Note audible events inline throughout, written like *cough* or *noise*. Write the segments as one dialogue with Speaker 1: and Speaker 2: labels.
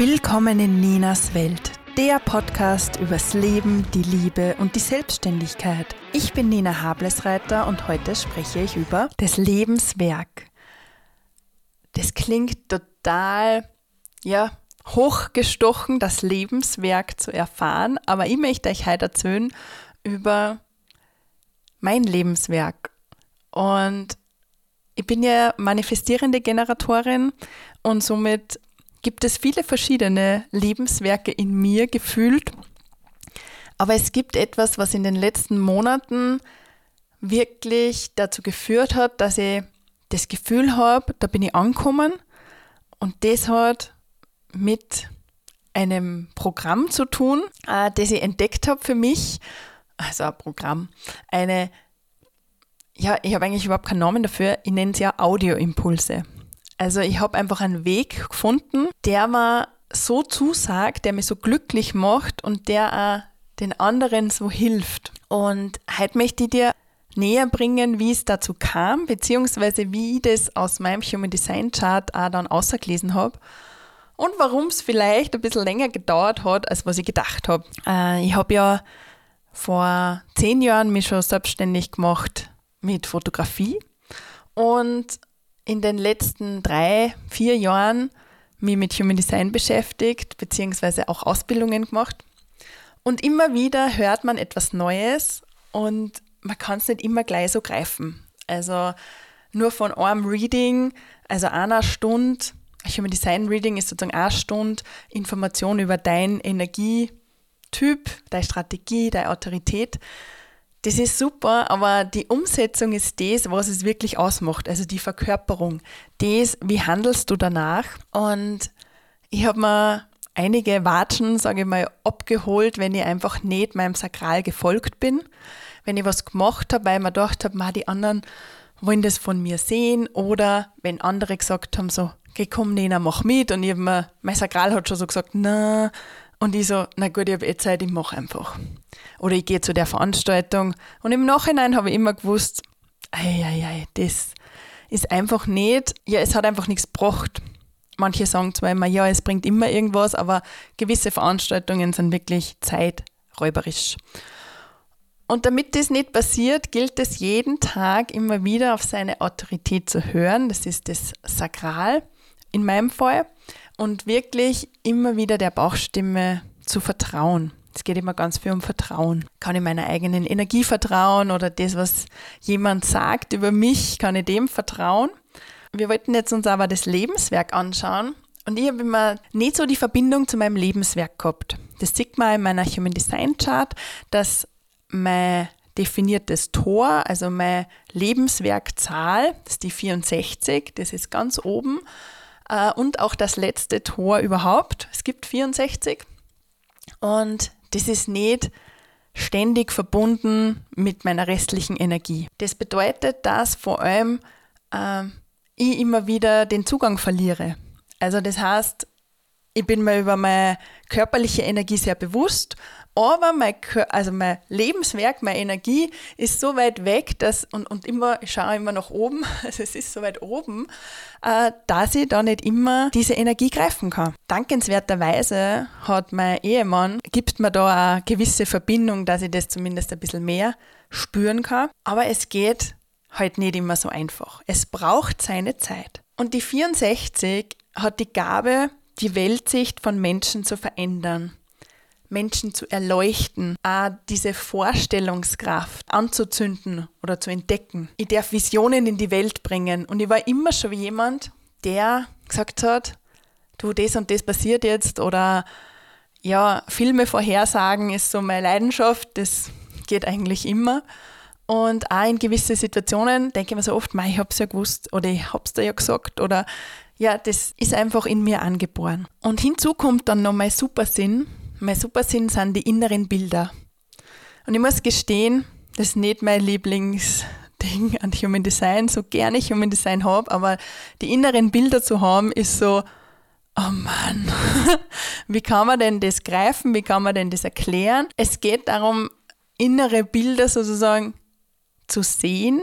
Speaker 1: Willkommen in Ninas Welt, der Podcast übers Leben, die Liebe und die Selbstständigkeit. Ich bin Nina Hablesreiter und heute spreche ich über das Lebenswerk. Das klingt total, ja, hochgestochen, das Lebenswerk zu erfahren, aber ich möchte euch heute erzählen über mein Lebenswerk. Und ich bin ja manifestierende Generatorin und somit gibt es viele verschiedene Lebenswerke in mir gefühlt. Aber es gibt etwas, was in den letzten Monaten wirklich dazu geführt hat, dass ich das Gefühl habe, da bin ich angekommen und das hat mit einem Programm zu tun, äh, das ich entdeckt habe für mich. Also ein Programm, eine, ja, ich habe eigentlich überhaupt keinen Namen dafür, ich nenne es ja Audioimpulse. Also ich habe einfach einen Weg gefunden, der mir so zusagt, der mich so glücklich macht und der auch den anderen so hilft. Und heute möchte ich dir näher bringen, wie es dazu kam, beziehungsweise wie ich das aus meinem Human Design Chart auch dann ausgelesen habe und warum es vielleicht ein bisschen länger gedauert hat, als was ich gedacht habe. Äh, ich habe ja vor zehn Jahren mich schon selbstständig gemacht mit Fotografie und in den letzten drei, vier Jahren mich mit Human Design beschäftigt, beziehungsweise auch Ausbildungen gemacht. Und immer wieder hört man etwas Neues und man kann es nicht immer gleich so greifen. Also nur von einem Reading, also einer Stunde, Human Design Reading ist sozusagen eine Stunde Information über dein Energietyp, deine Strategie, deine Autorität. Das ist super, aber die Umsetzung ist das, was es wirklich ausmacht. Also die Verkörperung. Das, wie handelst du danach? Und ich habe mir einige Watschen, sage ich mal, abgeholt, wenn ich einfach nicht meinem Sakral gefolgt bin. Wenn ich was gemacht habe, weil ich mir gedacht habe, die anderen wollen das von mir sehen. Oder wenn andere gesagt haben, so, geh komm, Nena, mach mit. Und ich habe mir, mein Sakral hat schon so gesagt, na, und ich so, na gut, ich habe eh Zeit, ich mache einfach. Oder ich gehe zu der Veranstaltung. Und im Nachhinein habe ich immer gewusst, ei, ei, ei, das ist einfach nicht, ja, es hat einfach nichts gebracht. Manche sagen zwar immer, ja, es bringt immer irgendwas, aber gewisse Veranstaltungen sind wirklich zeiträuberisch. Und damit das nicht passiert, gilt es jeden Tag immer wieder auf seine Autorität zu hören. Das ist das Sakral in meinem Fall und wirklich immer wieder der Bauchstimme zu vertrauen. Es geht immer ganz viel um Vertrauen. Kann ich meiner eigenen Energie vertrauen oder das, was jemand sagt über mich, kann ich dem vertrauen? Wir wollten jetzt uns aber das Lebenswerk anschauen und ich habe immer nicht so die Verbindung zu meinem Lebenswerk gehabt. Das sieht man in meiner Human Design Chart, dass mein definiertes Tor, also meine Lebenswerkzahl, das ist die 64, das ist ganz oben, äh, und auch das letzte Tor überhaupt. Es gibt 64 und das ist nicht ständig verbunden mit meiner restlichen Energie. Das bedeutet, dass vor allem äh, ich immer wieder den Zugang verliere. Also das heißt, ich bin mir über meine körperliche Energie sehr bewusst aber mein, also mein Lebenswerk, meine Energie ist so weit weg, dass, und, und immer, ich schaue immer nach oben, *laughs* also es ist so weit oben, äh, dass ich da nicht immer diese Energie greifen kann. Dankenswerterweise hat mein Ehemann, gibt mir da eine gewisse Verbindung, dass ich das zumindest ein bisschen mehr spüren kann. Aber es geht halt nicht immer so einfach. Es braucht seine Zeit. Und die 64 hat die Gabe, die Weltsicht von Menschen zu verändern. Menschen zu erleuchten, auch diese Vorstellungskraft anzuzünden oder zu entdecken. Ich darf Visionen in die Welt bringen. Und ich war immer schon jemand, der gesagt hat, du, das und das passiert jetzt oder ja, Filme vorhersagen ist so meine Leidenschaft, das geht eigentlich immer. Und auch in gewisse Situationen denke ich mir so oft, ich habe es ja gewusst oder ich habe es dir ja gesagt oder ja, das ist einfach in mir angeboren. Und hinzu kommt dann noch mein Supersinn, mein Supersinn sind die inneren Bilder. Und ich muss gestehen, das ist nicht mein Lieblingsding *laughs* an Human Design, so gerne ich Human Design habe, aber die inneren Bilder zu haben, ist so, oh Mann, *laughs* wie kann man denn das greifen, wie kann man denn das erklären? Es geht darum, innere Bilder sozusagen zu sehen,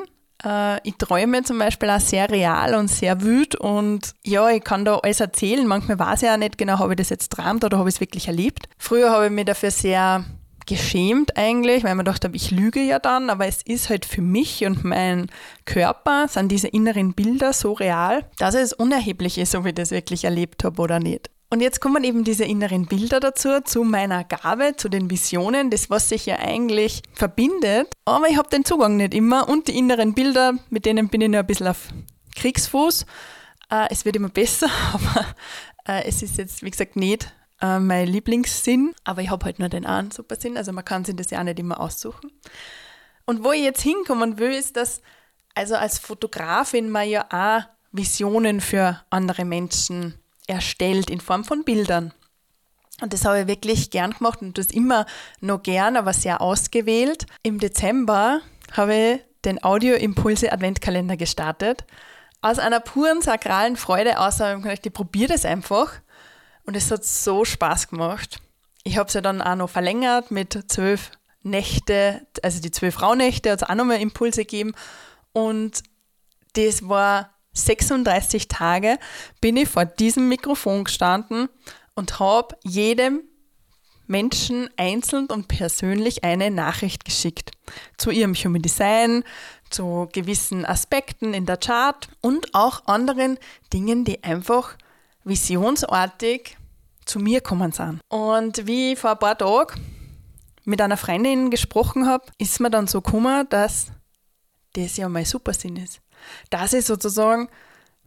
Speaker 1: ich träume zum Beispiel auch sehr real und sehr wüt und ja, ich kann da alles erzählen. Manchmal weiß ich auch nicht genau, habe ich das jetzt träumt oder habe ich es wirklich erlebt. Früher habe ich mich dafür sehr geschämt eigentlich, weil man dachte, ich lüge ja dann, aber es ist halt für mich und mein Körper, sind diese inneren Bilder so real, dass es unerheblich ist, ob ich das wirklich erlebt habe oder nicht. Und jetzt kommen eben diese inneren Bilder dazu, zu meiner Gabe, zu den Visionen, das, was sich ja eigentlich verbindet. Aber ich habe den Zugang nicht immer und die inneren Bilder, mit denen bin ich nur ein bisschen auf Kriegsfuß. Äh, es wird immer besser, *laughs* aber äh, es ist jetzt, wie gesagt, nicht äh, mein Lieblingssinn. Aber ich habe halt nur den einen super Sinn, also man kann sich das ja auch nicht immer aussuchen. Und wo ich jetzt hinkommen will, ist, dass also als Fotografin man ja auch Visionen für andere Menschen erstellt in Form von Bildern. Und das habe ich wirklich gern gemacht und das immer noch gern, aber sehr ausgewählt. Im Dezember habe ich den Audio Impulse Adventkalender gestartet. Aus einer puren sakralen Freude, außer ich ich probiere das einfach. Und es hat so Spaß gemacht. Ich habe es ja dann auch noch verlängert mit zwölf Nächte, also die zwölf Frauennächte hat es auch nochmal Impulse gegeben. Und das war 36 Tage bin ich vor diesem Mikrofon gestanden und habe jedem Menschen einzeln und persönlich eine Nachricht geschickt zu ihrem Human Design, zu gewissen Aspekten in der Chart und auch anderen Dingen, die einfach visionsartig zu mir kommen sind. Und wie ich vor ein paar Tagen mit einer Freundin gesprochen habe, ist mir dann so gekommen, dass das ja mein Supersinn ist dass ich sozusagen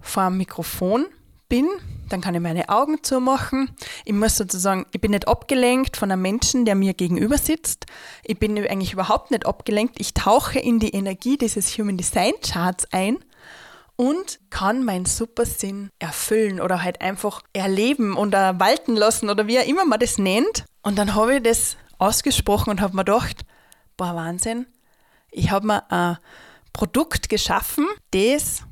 Speaker 1: vor dem Mikrofon bin, dann kann ich meine Augen zumachen. Ich muss sozusagen, ich bin nicht abgelenkt von einem Menschen, der mir gegenüber sitzt. Ich bin eigentlich überhaupt nicht abgelenkt. Ich tauche in die Energie dieses Human Design Charts ein und kann meinen Supersinn erfüllen oder halt einfach erleben oder walten lassen oder wie auch immer man das nennt. Und dann habe ich das ausgesprochen und habe mir gedacht, boah, Wahnsinn, ich habe mir ein Produkt geschaffen, das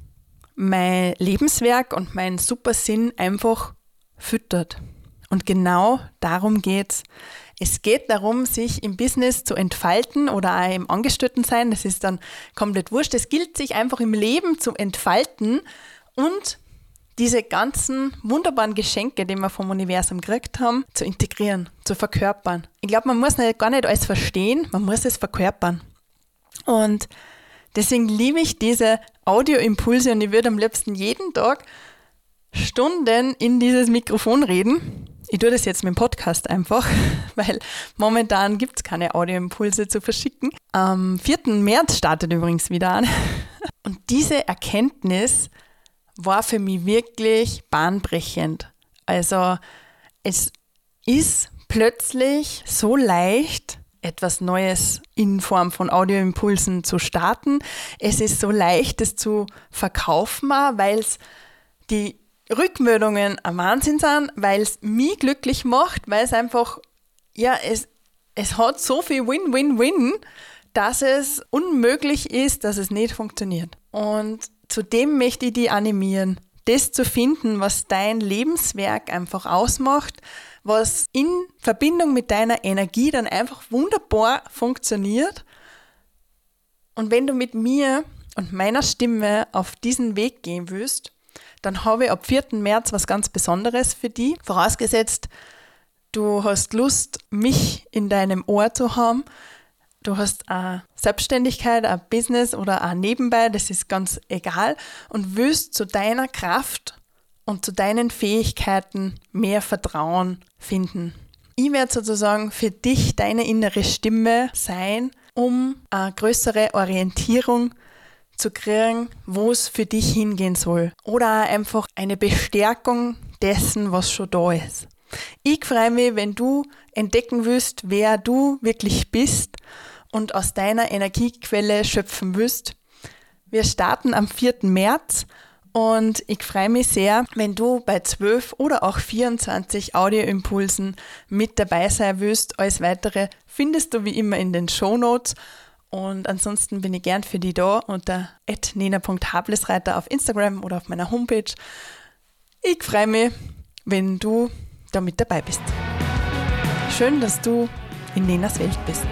Speaker 1: mein Lebenswerk und meinen Supersinn einfach füttert. Und genau darum geht's. Es geht darum, sich im Business zu entfalten oder auch im Angestelltensein. Das ist dann komplett wurscht. Es gilt, sich einfach im Leben zu entfalten und diese ganzen wunderbaren Geschenke, die wir vom Universum gekriegt haben, zu integrieren, zu verkörpern. Ich glaube, man muss nicht, gar nicht alles verstehen, man muss es verkörpern. Und Deswegen liebe ich diese Audioimpulse und ich würde am liebsten jeden Tag Stunden in dieses Mikrofon reden. Ich tue das jetzt mit dem Podcast einfach, *laughs* weil momentan gibt es keine Audioimpulse zu verschicken. Am 4. März startet übrigens wieder an. *laughs* Und diese Erkenntnis war für mich wirklich bahnbrechend. Also es ist plötzlich so leicht, etwas Neues in Form von Audioimpulsen zu starten. Es ist so leicht, es zu verkaufen, weil es die Rückmeldungen am Wahnsinn sind, weil es mich glücklich macht, weil es einfach, ja, es, es hat so viel Win-Win-Win, dass es unmöglich ist, dass es nicht funktioniert. Und zudem möchte ich die animieren, das zu finden, was dein Lebenswerk einfach ausmacht, was in Verbindung mit deiner Energie dann einfach wunderbar funktioniert. Und wenn du mit mir und meiner Stimme auf diesen Weg gehen willst, dann habe ich ab 4. März was ganz Besonderes für dich. Vorausgesetzt, du hast Lust, mich in deinem Ohr zu haben. Du hast eine Selbstständigkeit, ein Business oder ein Nebenbei, das ist ganz egal. Und willst zu deiner Kraft und zu deinen Fähigkeiten mehr Vertrauen finden. Ich werde sozusagen für dich deine innere Stimme sein, um eine größere Orientierung zu kriegen, wo es für dich hingehen soll. Oder einfach eine Bestärkung dessen, was schon da ist. Ich freue mich, wenn du entdecken willst, wer du wirklich bist und aus deiner Energiequelle schöpfen willst. Wir starten am 4. März und ich freue mich sehr, wenn du bei 12 oder auch 24 Audioimpulsen mit dabei sein willst. Alles weitere findest du wie immer in den Show Notes. Und ansonsten bin ich gern für dich da unter nena.hablesreiter auf Instagram oder auf meiner Homepage. Ich freue mich, wenn du da mit dabei bist. Schön, dass du in Nenas Welt bist.